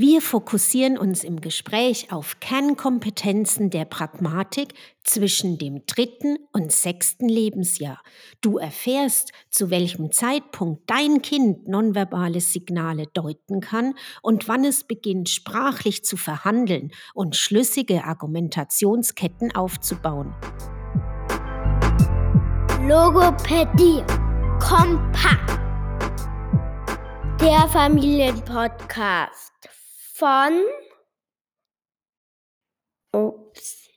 Wir fokussieren uns im Gespräch auf Kernkompetenzen der Pragmatik zwischen dem dritten und sechsten Lebensjahr. Du erfährst, zu welchem Zeitpunkt dein Kind nonverbale Signale deuten kann und wann es beginnt, sprachlich zu verhandeln und schlüssige Argumentationsketten aufzubauen. Logopädie kompakt. Der Familienpodcast von Ups.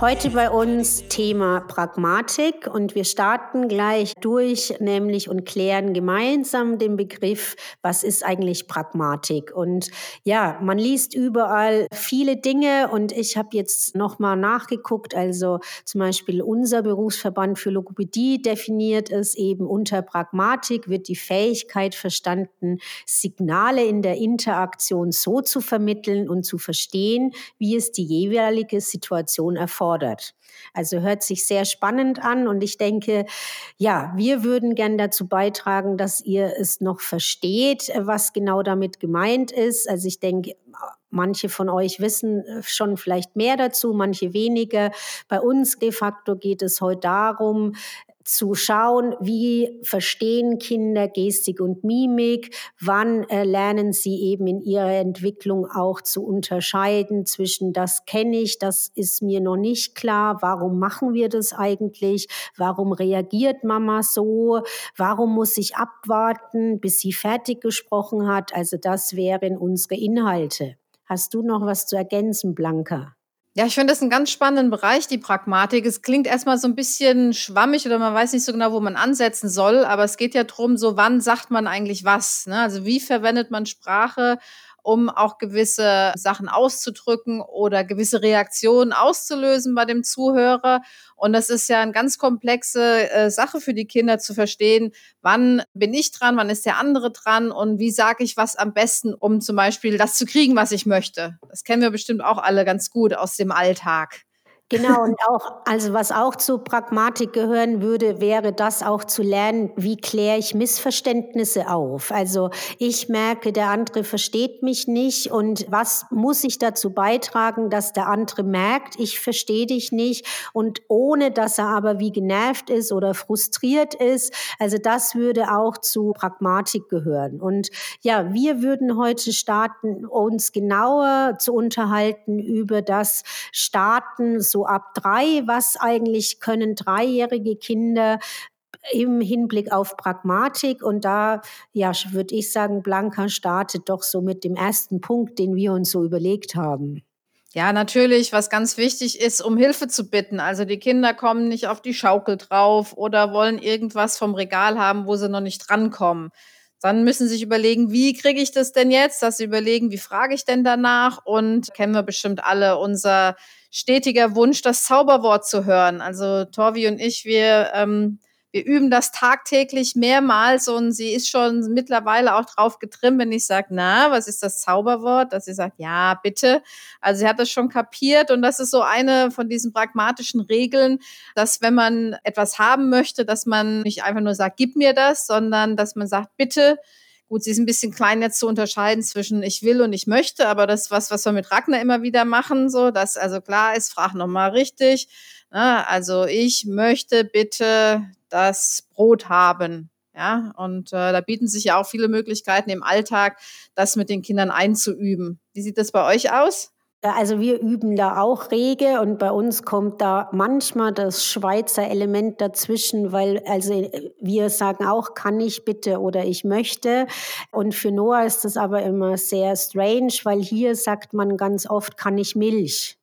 Heute bei uns Thema Pragmatik und wir starten gleich durch, nämlich und klären gemeinsam den Begriff, was ist eigentlich Pragmatik? Und ja, man liest überall viele Dinge und ich habe jetzt nochmal nachgeguckt, also zum Beispiel unser Berufsverband für Logopädie definiert es eben unter Pragmatik wird die Fähigkeit verstanden, Signale in der Interaktion so zu vermitteln und zu verstehen, wie es die jeweilige Situation erfordert. Also hört sich sehr spannend an und ich denke, ja, wir würden gern dazu beitragen, dass ihr es noch versteht, was genau damit gemeint ist. Also ich denke, Manche von euch wissen schon vielleicht mehr dazu, manche weniger. Bei uns de facto geht es heute darum, zu schauen, wie verstehen Kinder Gestik und Mimik, wann äh, lernen sie eben in ihrer Entwicklung auch zu unterscheiden zwischen das kenne ich, das ist mir noch nicht klar, warum machen wir das eigentlich, warum reagiert Mama so, warum muss ich abwarten, bis sie fertig gesprochen hat. Also das wären unsere Inhalte. Hast du noch was zu ergänzen, Blanca? Ja, ich finde das einen ganz spannenden Bereich, die Pragmatik. Es klingt erstmal so ein bisschen schwammig oder man weiß nicht so genau, wo man ansetzen soll, aber es geht ja darum, so wann sagt man eigentlich was? Ne? Also wie verwendet man Sprache, um auch gewisse Sachen auszudrücken oder gewisse Reaktionen auszulösen bei dem Zuhörer. Und das ist ja eine ganz komplexe äh, Sache für die Kinder zu verstehen, wann bin ich dran, wann ist der andere dran und wie sage ich was am besten, um zum Beispiel das zu kriegen, was ich möchte. Das kennen wir bestimmt auch alle ganz gut aus dem Alltag. Genau, und auch, also was auch zu Pragmatik gehören würde, wäre das auch zu lernen, wie kläre ich Missverständnisse auf. Also ich merke, der andere versteht mich nicht und was muss ich dazu beitragen, dass der andere merkt, ich verstehe dich nicht und ohne, dass er aber wie genervt ist oder frustriert ist. Also das würde auch zu Pragmatik gehören. Und ja, wir würden heute starten, uns genauer zu unterhalten über das Starten so ab drei, was eigentlich können dreijährige Kinder im Hinblick auf Pragmatik. Und da, ja, würde ich sagen, Blanca startet doch so mit dem ersten Punkt, den wir uns so überlegt haben. Ja, natürlich, was ganz wichtig ist, um Hilfe zu bitten. Also die Kinder kommen nicht auf die Schaukel drauf oder wollen irgendwas vom Regal haben, wo sie noch nicht drankommen. Dann müssen sie sich überlegen, wie kriege ich das denn jetzt? Dass sie überlegen, wie frage ich denn danach? Und kennen wir bestimmt alle unser stetiger Wunsch, das Zauberwort zu hören. Also Torvi und ich, wir ähm, wir üben das tagtäglich mehrmals und sie ist schon mittlerweile auch drauf getrimmt, wenn ich sage, na, was ist das Zauberwort? Dass sie sagt, ja, bitte. Also sie hat das schon kapiert und das ist so eine von diesen pragmatischen Regeln, dass wenn man etwas haben möchte, dass man nicht einfach nur sagt, gib mir das, sondern dass man sagt, bitte, Gut, sie ist ein bisschen klein jetzt zu unterscheiden zwischen ich will und ich möchte, aber das was, was wir mit Ragnar immer wieder machen, so, dass also klar ist, frag nochmal richtig. Ne? Also ich möchte bitte das Brot haben. Ja, und äh, da bieten sich ja auch viele Möglichkeiten im Alltag, das mit den Kindern einzuüben. Wie sieht das bei euch aus? Also wir üben da auch rege und bei uns kommt da manchmal das Schweizer Element dazwischen, weil also wir sagen auch, kann ich bitte oder ich möchte. Und für Noah ist das aber immer sehr strange, weil hier sagt man ganz oft, kann ich Milch.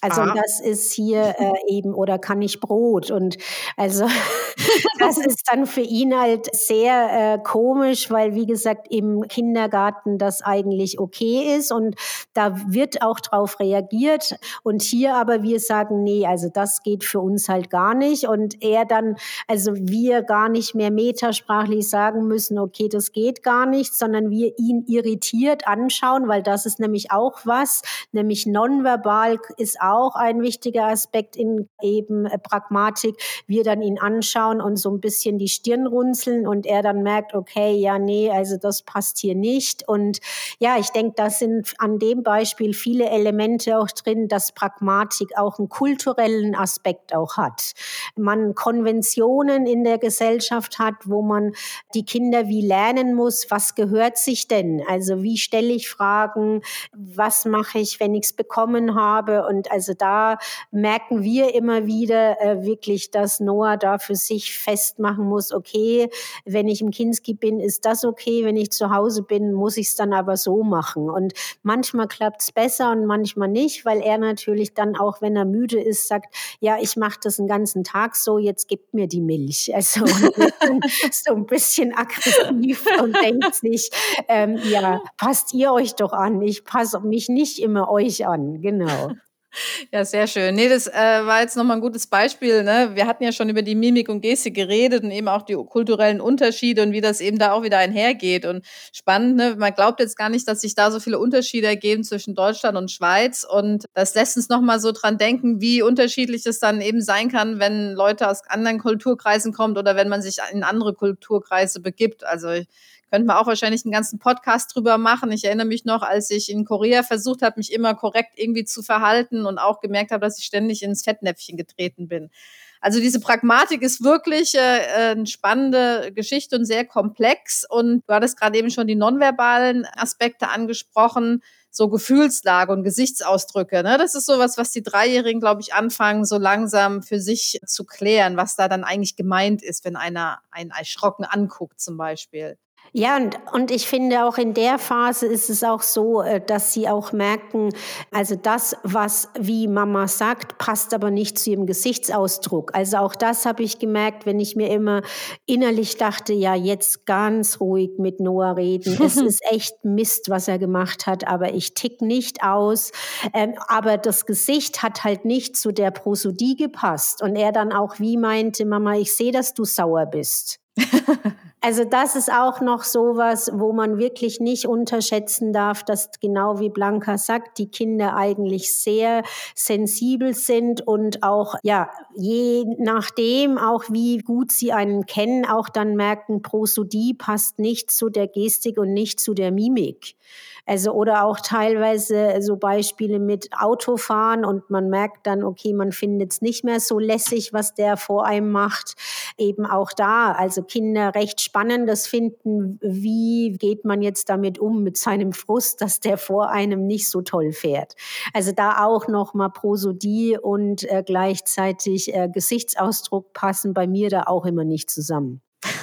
Also ah. das ist hier äh, eben, oder kann ich Brot? Und also das ist dann für ihn halt sehr äh, komisch, weil wie gesagt im Kindergarten das eigentlich okay ist und da wird auch drauf reagiert. Und hier aber wir sagen, nee, also das geht für uns halt gar nicht. Und er dann, also wir gar nicht mehr metasprachlich sagen müssen, okay, das geht gar nicht, sondern wir ihn irritiert anschauen, weil das ist nämlich auch was, nämlich nonverbal ist auch ein wichtiger Aspekt in eben äh, Pragmatik. Wir dann ihn anschauen und so ein bisschen die Stirn runzeln und er dann merkt, okay, ja, nee, also das passt hier nicht. Und ja, ich denke, das sind an dem Beispiel viele Elemente auch drin, dass Pragmatik auch einen kulturellen Aspekt auch hat. Man Konventionen in der Gesellschaft hat, wo man die Kinder wie lernen muss, was gehört sich denn? Also wie stelle ich Fragen? Was mache ich, wenn ich es bekommen habe? Und also da merken wir immer wieder äh, wirklich, dass Noah da für sich festmachen muss, okay, wenn ich im Kinski bin, ist das okay, wenn ich zu Hause bin, muss ich es dann aber so machen. Und manchmal klappt es besser und manchmal nicht, weil er natürlich dann auch, wenn er müde ist, sagt, ja, ich mache das den ganzen Tag so, jetzt gibt mir die Milch. Also so ein bisschen aggressiv und denkt sich, ähm, ja, passt ihr euch doch an, ich passe mich nicht immer euch an, genau. Ja, sehr schön. Nee, das äh, war jetzt nochmal ein gutes Beispiel. Ne? Wir hatten ja schon über die Mimik und Gestik geredet und eben auch die kulturellen Unterschiede und wie das eben da auch wieder einhergeht. Und spannend, ne? man glaubt jetzt gar nicht, dass sich da so viele Unterschiede ergeben zwischen Deutschland und Schweiz. Und das lässt uns nochmal so dran denken, wie unterschiedlich es dann eben sein kann, wenn Leute aus anderen Kulturkreisen kommen oder wenn man sich in andere Kulturkreise begibt. Also ich könnten wir auch wahrscheinlich einen ganzen Podcast drüber machen. Ich erinnere mich noch, als ich in Korea versucht habe, mich immer korrekt irgendwie zu verhalten und auch gemerkt habe, dass ich ständig ins Fettnäpfchen getreten bin. Also diese Pragmatik ist wirklich äh, eine spannende Geschichte und sehr komplex. Und du hattest gerade eben schon die nonverbalen Aspekte angesprochen, so Gefühlslage und Gesichtsausdrücke. Ne? Das ist sowas, was die Dreijährigen, glaube ich, anfangen, so langsam für sich zu klären, was da dann eigentlich gemeint ist, wenn einer einen erschrocken anguckt zum Beispiel. Ja, und, und ich finde auch in der Phase ist es auch so, äh, dass sie auch merken, also das, was wie Mama sagt, passt aber nicht zu ihrem Gesichtsausdruck. Also auch das habe ich gemerkt, wenn ich mir immer innerlich dachte, ja, jetzt ganz ruhig mit Noah reden. es ist echt Mist, was er gemacht hat, aber ich tick nicht aus. Ähm, aber das Gesicht hat halt nicht zu der Prosodie gepasst. Und er dann auch wie meinte, Mama, ich sehe, dass du sauer bist. Also das ist auch noch sowas, wo man wirklich nicht unterschätzen darf, dass genau wie Blanca sagt, die Kinder eigentlich sehr sensibel sind und auch, ja, je nachdem auch wie gut sie einen kennen, auch dann merken, Prosodie passt nicht zu der Gestik und nicht zu der Mimik. Also oder auch teilweise so Beispiele mit Autofahren und man merkt dann, okay, man findet es nicht mehr so lässig, was der vor einem macht. Eben auch da, also Kinder recht spannendes finden, wie geht man jetzt damit um mit seinem Frust, dass der vor einem nicht so toll fährt. Also da auch noch mal Prosodie und äh, gleichzeitig äh, Gesichtsausdruck passen bei mir da auch immer nicht zusammen.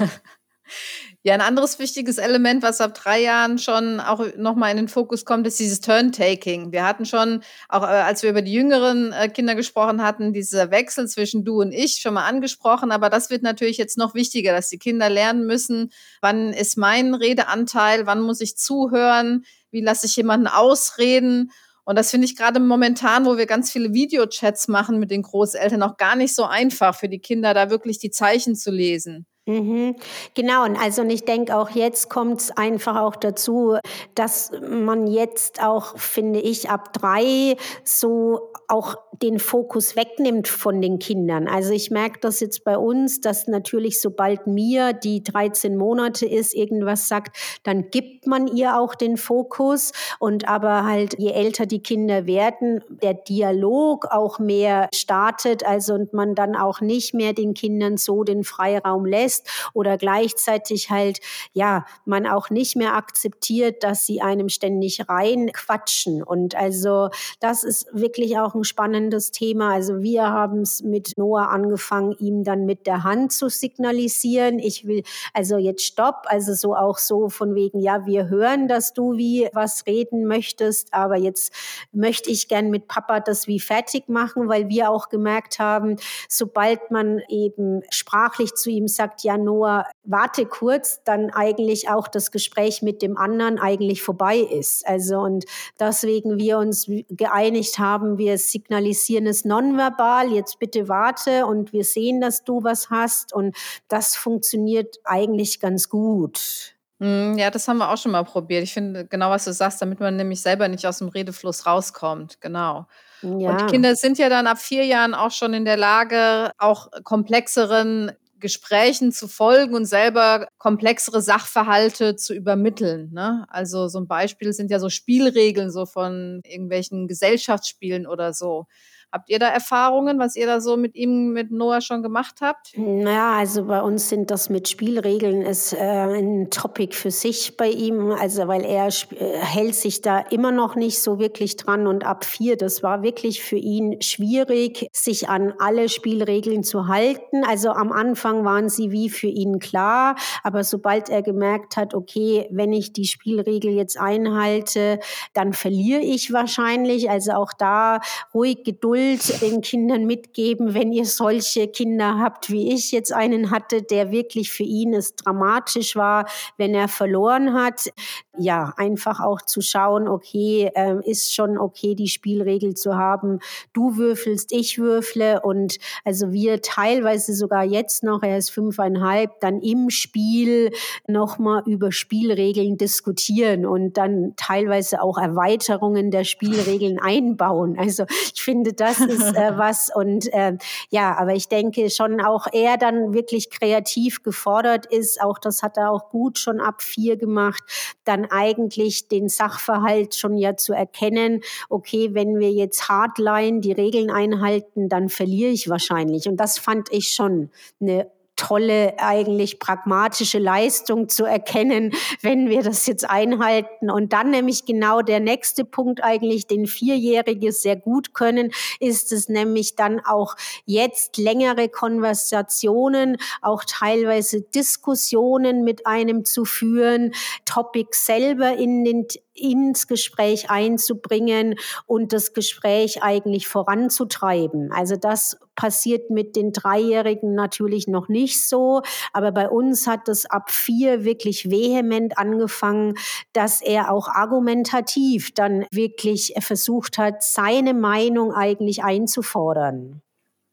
Ja, ein anderes wichtiges Element, was ab drei Jahren schon auch nochmal in den Fokus kommt, ist dieses Turn-Taking. Wir hatten schon, auch äh, als wir über die jüngeren äh, Kinder gesprochen hatten, dieser Wechsel zwischen du und ich schon mal angesprochen. Aber das wird natürlich jetzt noch wichtiger, dass die Kinder lernen müssen, wann ist mein Redeanteil, wann muss ich zuhören, wie lasse ich jemanden ausreden. Und das finde ich gerade momentan, wo wir ganz viele Videochats machen mit den Großeltern, auch gar nicht so einfach für die Kinder, da wirklich die Zeichen zu lesen. Mhm. Genau, und also und ich denke auch jetzt kommt es einfach auch dazu, dass man jetzt auch, finde ich, ab drei so auch den Fokus wegnimmt von den Kindern. Also ich merke das jetzt bei uns, dass natürlich sobald mir die 13 Monate ist, irgendwas sagt, dann gibt man ihr auch den Fokus. Und aber halt, je älter die Kinder werden, der Dialog auch mehr startet, also und man dann auch nicht mehr den Kindern so den Freiraum lässt lässt oder gleichzeitig halt, ja, man auch nicht mehr akzeptiert, dass sie einem ständig reinquatschen. Und also das ist wirklich auch ein spannendes Thema. Also wir haben es mit Noah angefangen, ihm dann mit der Hand zu signalisieren. Ich will also jetzt stopp, also so auch so von wegen, ja, wir hören, dass du wie was reden möchtest, aber jetzt möchte ich gern mit Papa das wie fertig machen, weil wir auch gemerkt haben, sobald man eben sprachlich zu ihm sagt, ja, Noah, warte kurz, dann eigentlich auch das Gespräch mit dem anderen eigentlich vorbei ist. Also und deswegen wir uns geeinigt haben, wir signalisieren es nonverbal, jetzt bitte warte und wir sehen, dass du was hast und das funktioniert eigentlich ganz gut. Hm, ja, das haben wir auch schon mal probiert. Ich finde genau, was du sagst, damit man nämlich selber nicht aus dem Redefluss rauskommt. Genau. Ja. Und die Kinder sind ja dann ab vier Jahren auch schon in der Lage, auch komplexeren Gesprächen zu folgen und selber komplexere Sachverhalte zu übermitteln. Ne? Also so ein Beispiel sind ja so Spielregeln so von irgendwelchen Gesellschaftsspielen oder so. Habt ihr da Erfahrungen, was ihr da so mit ihm, mit Noah schon gemacht habt? Naja, also bei uns sind das mit Spielregeln ist äh, ein Topic für sich bei ihm, also weil er äh, hält sich da immer noch nicht so wirklich dran und ab vier, das war wirklich für ihn schwierig, sich an alle Spielregeln zu halten. Also am Anfang waren sie wie für ihn klar, aber sobald er gemerkt hat, okay, wenn ich die Spielregel jetzt einhalte, dann verliere ich wahrscheinlich. Also auch da ruhig Geduld Geduld den Kindern mitgeben, wenn ihr solche Kinder habt, wie ich jetzt einen hatte, der wirklich für ihn es dramatisch war, wenn er verloren hat. Ja, einfach auch zu schauen, okay, äh, ist schon okay, die Spielregel zu haben. Du würfelst, ich würfle und also wir teilweise sogar jetzt noch, er ist fünfeinhalb, dann im Spiel nochmal über Spielregeln diskutieren und dann teilweise auch Erweiterungen der Spielregeln einbauen. Also ich finde, das das ist äh, was. Und äh, ja, aber ich denke schon auch er dann wirklich kreativ gefordert ist. Auch das hat er auch gut schon ab vier gemacht, dann eigentlich den Sachverhalt schon ja zu erkennen. Okay, wenn wir jetzt Hardline die Regeln einhalten, dann verliere ich wahrscheinlich. Und das fand ich schon eine tolle, eigentlich pragmatische Leistung zu erkennen, wenn wir das jetzt einhalten. Und dann nämlich genau der nächste Punkt eigentlich, den Vierjährige sehr gut können, ist es nämlich dann auch jetzt längere Konversationen, auch teilweise Diskussionen mit einem zu führen, Topics selber in den ins Gespräch einzubringen und das Gespräch eigentlich voranzutreiben. Also das passiert mit den Dreijährigen natürlich noch nicht so, aber bei uns hat es ab vier wirklich vehement angefangen, dass er auch argumentativ dann wirklich versucht hat, seine Meinung eigentlich einzufordern.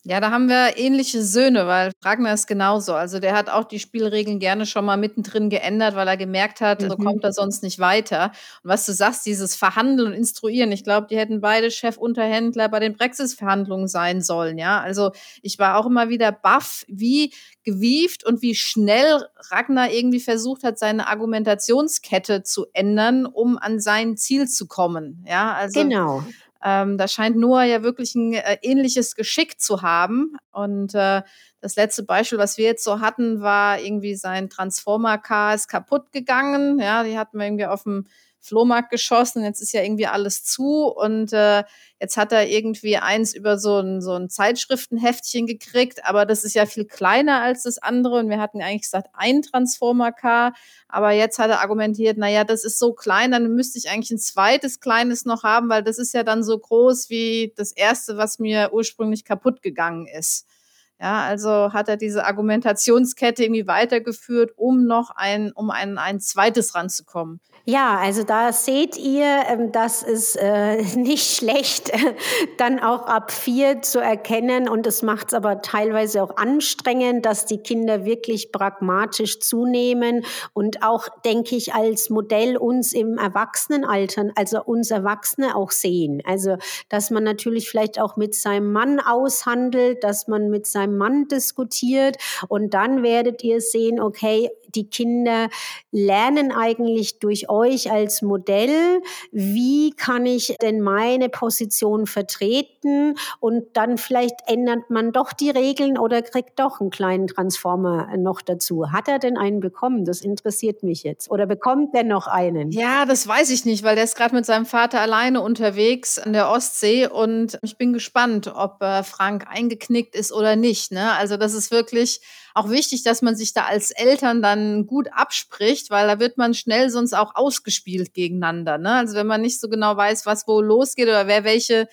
Ja, da haben wir ähnliche Söhne, weil Ragnar ist genauso. Also der hat auch die Spielregeln gerne schon mal mittendrin geändert, weil er gemerkt hat, mhm. so kommt er sonst nicht weiter. Und was du sagst, dieses Verhandeln und Instruieren, ich glaube, die hätten beide Chefunterhändler bei den Brexit-Verhandlungen sein sollen. Ja, also ich war auch immer wieder baff, wie gewieft und wie schnell Ragnar irgendwie versucht hat, seine Argumentationskette zu ändern, um an sein Ziel zu kommen. Ja, also genau. Ähm, da scheint Noah ja wirklich ein äh, ähnliches Geschick zu haben. Und äh, das letzte Beispiel, was wir jetzt so hatten, war irgendwie sein Transformer-Car ist kaputt gegangen. Ja, die hatten wir irgendwie auf dem Flohmarkt geschossen. Jetzt ist ja irgendwie alles zu und äh, jetzt hat er irgendwie eins über so ein, so ein Zeitschriftenheftchen gekriegt, aber das ist ja viel kleiner als das andere und wir hatten eigentlich gesagt ein Transformer-Car, aber jetzt hat er argumentiert, naja, das ist so klein, dann müsste ich eigentlich ein zweites kleines noch haben, weil das ist ja dann so groß wie das erste, was mir ursprünglich kaputt gegangen ist. Ja, also hat er diese Argumentationskette irgendwie weitergeführt, um noch ein, um ein, ein zweites ranzukommen. Ja, also da seht ihr, ähm, das ist äh, nicht schlecht, dann auch ab vier zu erkennen. Und es macht es aber teilweise auch anstrengend, dass die Kinder wirklich pragmatisch zunehmen und auch, denke ich, als Modell uns im Erwachsenenalter, also uns Erwachsene auch sehen. Also, dass man natürlich vielleicht auch mit seinem Mann aushandelt, dass man mit seinem Mann diskutiert und dann werdet ihr sehen, okay, die Kinder lernen eigentlich durch euch als Modell, wie kann ich denn meine Position vertreten und dann vielleicht ändert man doch die Regeln oder kriegt doch einen kleinen Transformer noch dazu. Hat er denn einen bekommen? Das interessiert mich jetzt. Oder bekommt er noch einen? Ja, das weiß ich nicht, weil der ist gerade mit seinem Vater alleine unterwegs an der Ostsee und ich bin gespannt, ob äh, Frank eingeknickt ist oder nicht. Ne? Also das ist wirklich auch wichtig, dass man sich da als Eltern dann gut abspricht, weil da wird man schnell sonst auch ausgespielt gegeneinander. Ne? Also wenn man nicht so genau weiß, was wo losgeht oder wer welche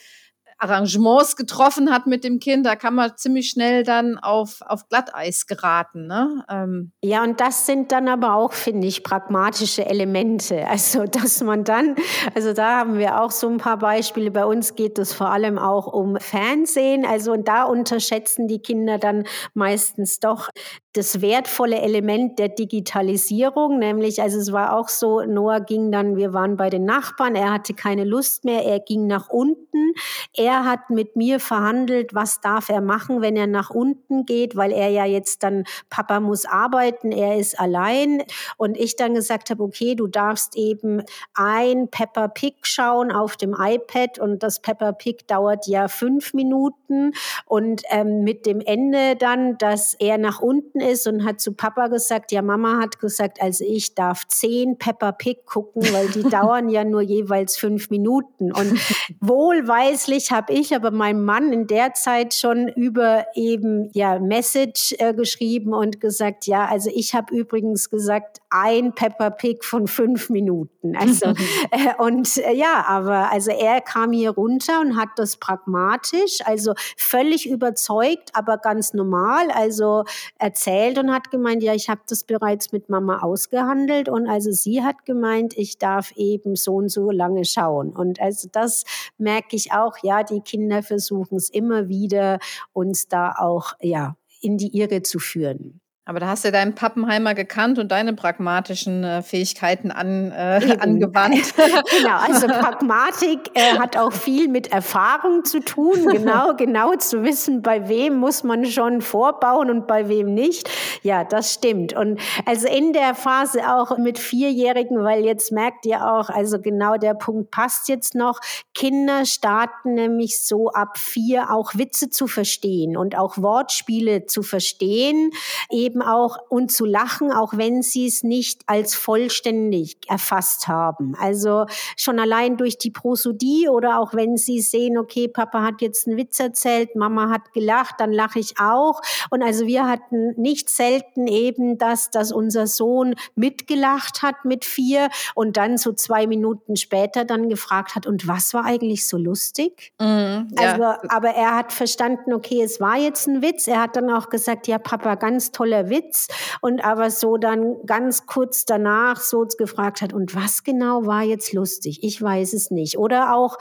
Arrangements getroffen hat mit dem Kind, da kann man ziemlich schnell dann auf, auf Glatteis geraten. Ne? Ähm. Ja, und das sind dann aber auch, finde ich, pragmatische Elemente. Also, dass man dann, also da haben wir auch so ein paar Beispiele. Bei uns geht es vor allem auch um Fernsehen. Also, und da unterschätzen die Kinder dann meistens doch das wertvolle Element der Digitalisierung, nämlich, also es war auch so, Noah ging dann, wir waren bei den Nachbarn, er hatte keine Lust mehr, er ging nach unten. Er hat mit mir verhandelt, was darf er machen, wenn er nach unten geht, weil er ja jetzt dann, Papa muss arbeiten, er ist allein. Und ich dann gesagt habe, okay, du darfst eben ein Pepper Pig schauen auf dem iPad und das Pepper Pig dauert ja fünf Minuten und ähm, mit dem Ende dann, dass er nach unten ist und hat zu Papa gesagt, ja, Mama hat gesagt, also ich darf zehn Pepper Pig gucken, weil die dauern ja nur jeweils fünf Minuten. Und wohlweislich habe ich aber meinem Mann in der Zeit schon über eben ja Message äh, geschrieben und gesagt, ja, also ich habe übrigens gesagt, ein Pepper Pig von fünf Minuten. Also äh, und äh, ja, aber also er kam hier runter und hat das pragmatisch, also völlig überzeugt, aber ganz normal, also erzählt erzählt und hat gemeint, ja, ich habe das bereits mit Mama ausgehandelt und also sie hat gemeint, ich darf eben so und so lange schauen. Und also das merke ich auch, ja, die Kinder versuchen es immer wieder, uns da auch, ja, in die Irre zu führen. Aber da hast du deinen Pappenheimer gekannt und deine pragmatischen äh, Fähigkeiten an, äh, angewandt. genau, also Pragmatik äh, hat auch viel mit Erfahrung zu tun, genau, genau zu wissen, bei wem muss man schon vorbauen und bei wem nicht. Ja, das stimmt. Und also in der Phase auch mit Vierjährigen, weil jetzt merkt ihr auch, also genau der Punkt passt jetzt noch. Kinder starten nämlich so ab vier auch Witze zu verstehen und auch Wortspiele zu verstehen, eben eben auch und zu lachen, auch wenn sie es nicht als vollständig erfasst haben. Also schon allein durch die Prosodie oder auch wenn sie sehen, okay, Papa hat jetzt einen Witz erzählt, Mama hat gelacht, dann lache ich auch. Und also wir hatten nicht selten eben das, dass unser Sohn mitgelacht hat mit vier und dann so zwei Minuten später dann gefragt hat, und was war eigentlich so lustig? Mm, ja. Also, aber er hat verstanden, okay, es war jetzt ein Witz. Er hat dann auch gesagt, ja, Papa, ganz toller Witz und aber so dann ganz kurz danach so gefragt hat, und was genau war jetzt lustig? Ich weiß es nicht. Oder auch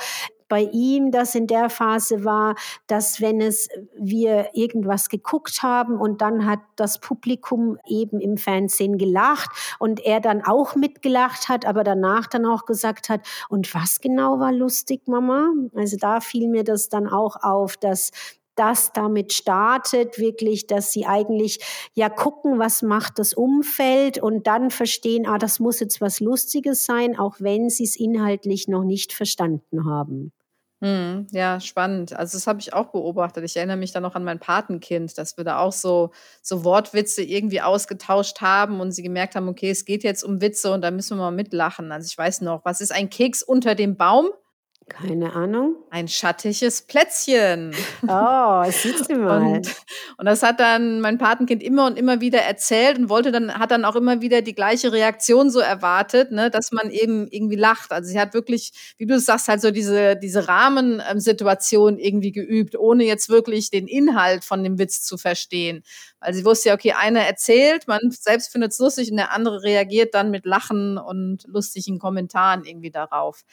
bei ihm das in der Phase war, dass wenn es wir irgendwas geguckt haben und dann hat das Publikum eben im Fernsehen gelacht und er dann auch mitgelacht hat, aber danach dann auch gesagt hat, und was genau war lustig, Mama? Also da fiel mir das dann auch auf, dass das damit startet, wirklich, dass sie eigentlich ja gucken, was macht das Umfeld und dann verstehen, ah, das muss jetzt was Lustiges sein, auch wenn sie es inhaltlich noch nicht verstanden haben. Mhm, ja, spannend. Also das habe ich auch beobachtet. Ich erinnere mich dann noch an mein Patenkind, dass wir da auch so, so Wortwitze irgendwie ausgetauscht haben und sie gemerkt haben, okay, es geht jetzt um Witze und da müssen wir mal mitlachen. Also ich weiß noch, was ist ein Keks unter dem Baum? Keine Ahnung. Ein schattiges Plätzchen. Oh, siehst du mal. Und, und, das hat dann mein Patenkind immer und immer wieder erzählt und wollte dann, hat dann auch immer wieder die gleiche Reaktion so erwartet, ne, dass man eben irgendwie lacht. Also sie hat wirklich, wie du sagst, halt so diese, diese Rahmensituation irgendwie geübt, ohne jetzt wirklich den Inhalt von dem Witz zu verstehen. Weil sie wusste ja, okay, einer erzählt, man selbst findet es lustig und der andere reagiert dann mit Lachen und lustigen Kommentaren irgendwie darauf.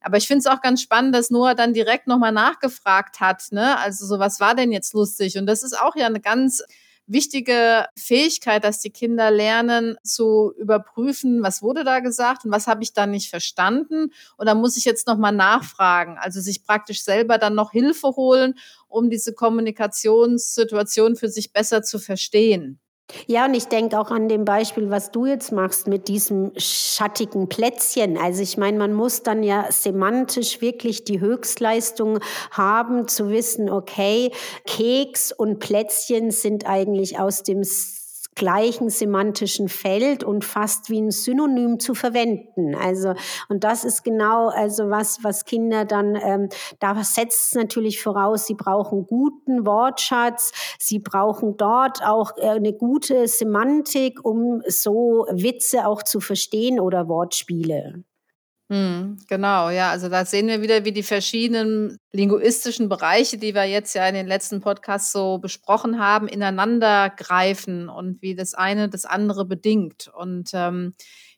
Aber ich finde es auch ganz spannend, dass Noah dann direkt nochmal nachgefragt hat, ne? Also so, was war denn jetzt lustig? Und das ist auch ja eine ganz wichtige Fähigkeit, dass die Kinder lernen zu überprüfen, was wurde da gesagt und was habe ich da nicht verstanden und da muss ich jetzt nochmal nachfragen. Also sich praktisch selber dann noch Hilfe holen, um diese Kommunikationssituation für sich besser zu verstehen. Ja, und ich denke auch an dem Beispiel, was du jetzt machst mit diesem schattigen Plätzchen. Also ich meine, man muss dann ja semantisch wirklich die Höchstleistung haben, zu wissen, okay, Keks und Plätzchen sind eigentlich aus dem gleichen semantischen Feld und fast wie ein Synonym zu verwenden. Also und das ist genau also was was Kinder dann ähm, da setzt es natürlich voraus, sie brauchen guten Wortschatz, sie brauchen dort auch äh, eine gute Semantik, um so Witze auch zu verstehen oder Wortspiele. Mhm, genau, ja, also da sehen wir wieder, wie die verschiedenen linguistischen Bereiche, die wir jetzt ja in den letzten Podcasts so besprochen haben, ineinander greifen und wie das eine das andere bedingt. Und ähm,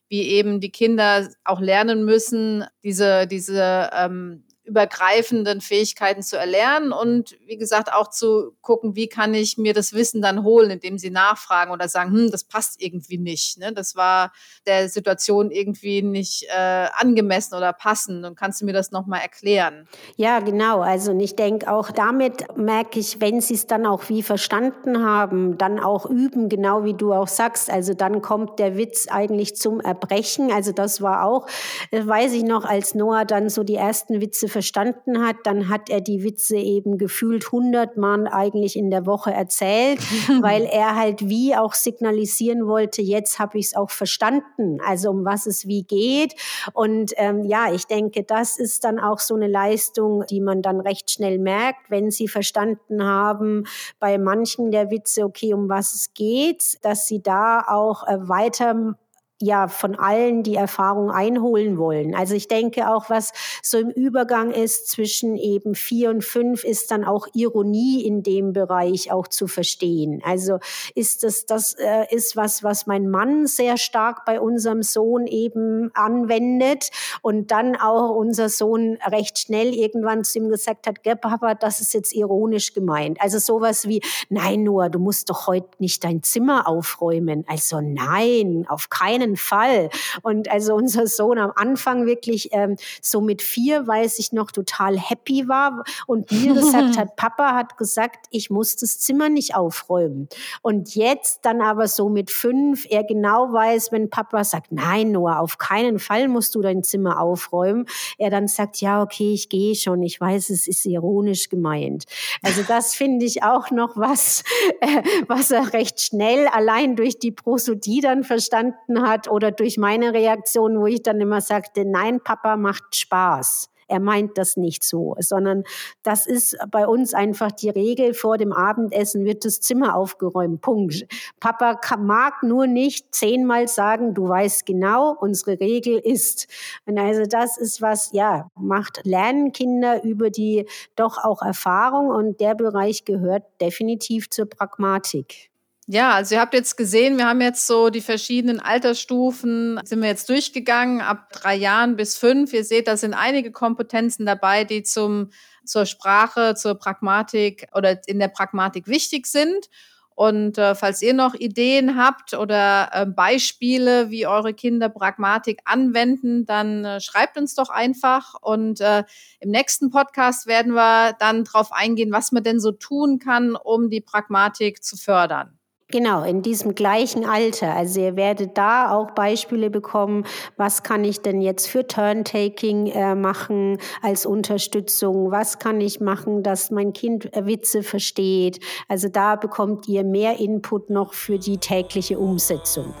wie eben die Kinder auch lernen müssen, diese, diese ähm, übergreifenden Fähigkeiten zu erlernen und wie gesagt auch zu gucken, wie kann ich mir das Wissen dann holen, indem sie nachfragen oder sagen, hm, das passt irgendwie nicht. Ne? Das war der Situation irgendwie nicht äh, angemessen oder passend. Und kannst du mir das nochmal erklären? Ja, genau. Also ich denke auch damit merke ich, wenn sie es dann auch wie verstanden haben, dann auch üben, genau wie du auch sagst. Also dann kommt der Witz eigentlich zum Erbrechen. Also das war auch, äh, weiß ich noch, als Noah dann so die ersten Witze verstanden hat, dann hat er die Witze eben gefühlt hundertmal eigentlich in der Woche erzählt, weil er halt wie auch signalisieren wollte, jetzt habe ich es auch verstanden, also um was es wie geht. Und ähm, ja, ich denke, das ist dann auch so eine Leistung, die man dann recht schnell merkt, wenn sie verstanden haben, bei manchen der Witze, okay, um was es geht, dass sie da auch äh, weiter ja von allen die Erfahrung einholen wollen. Also ich denke auch, was so im Übergang ist zwischen eben vier und fünf, ist dann auch Ironie in dem Bereich auch zu verstehen. Also ist das, das äh, ist was, was mein Mann sehr stark bei unserem Sohn eben anwendet und dann auch unser Sohn recht schnell irgendwann zu ihm gesagt hat, Gell, Papa, das ist jetzt ironisch gemeint. Also sowas wie, nein, Noah, du musst doch heute nicht dein Zimmer aufräumen. Also nein, auf keinen keinen Fall. Und also unser Sohn am Anfang wirklich ähm, so mit vier, weiß ich noch, total happy war und mir gesagt hat, Papa hat gesagt, ich muss das Zimmer nicht aufräumen. Und jetzt dann aber so mit fünf, er genau weiß, wenn Papa sagt, nein, Noah, auf keinen Fall musst du dein Zimmer aufräumen, er dann sagt, ja, okay, ich gehe schon, ich weiß, es ist ironisch gemeint. Also das finde ich auch noch was, äh, was er recht schnell allein durch die Prosodie dann verstanden hat, hat oder durch meine Reaktion, wo ich dann immer sagte, nein, Papa macht Spaß. Er meint das nicht so, sondern das ist bei uns einfach die Regel. Vor dem Abendessen wird das Zimmer aufgeräumt. Punkt. Papa mag nur nicht zehnmal sagen, du weißt genau, unsere Regel ist. Und also das ist was, ja, macht lernen Kinder über die doch auch Erfahrung und der Bereich gehört definitiv zur Pragmatik. Ja, also ihr habt jetzt gesehen, wir haben jetzt so die verschiedenen Altersstufen, sind wir jetzt durchgegangen, ab drei Jahren bis fünf. Ihr seht, da sind einige Kompetenzen dabei, die zum, zur Sprache, zur Pragmatik oder in der Pragmatik wichtig sind. Und äh, falls ihr noch Ideen habt oder äh, Beispiele, wie eure Kinder Pragmatik anwenden, dann äh, schreibt uns doch einfach. Und äh, im nächsten Podcast werden wir dann darauf eingehen, was man denn so tun kann, um die Pragmatik zu fördern. Genau, in diesem gleichen Alter. Also ihr werdet da auch Beispiele bekommen, was kann ich denn jetzt für Turntaking äh, machen als Unterstützung, was kann ich machen, dass mein Kind äh, Witze versteht. Also da bekommt ihr mehr Input noch für die tägliche Umsetzung.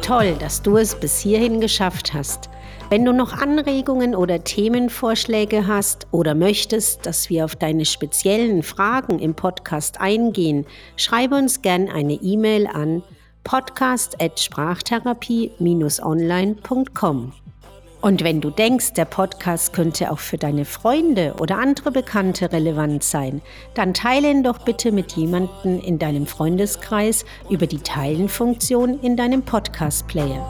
Toll, dass du es bis hierhin geschafft hast. Wenn du noch Anregungen oder Themenvorschläge hast oder möchtest, dass wir auf deine speziellen Fragen im Podcast eingehen, schreibe uns gern eine E-Mail an podcast.sprachtherapie-online.com. Und wenn du denkst, der Podcast könnte auch für deine Freunde oder andere Bekannte relevant sein, dann teile ihn doch bitte mit jemandem in deinem Freundeskreis über die Teilen-Funktion in deinem Podcast-Player.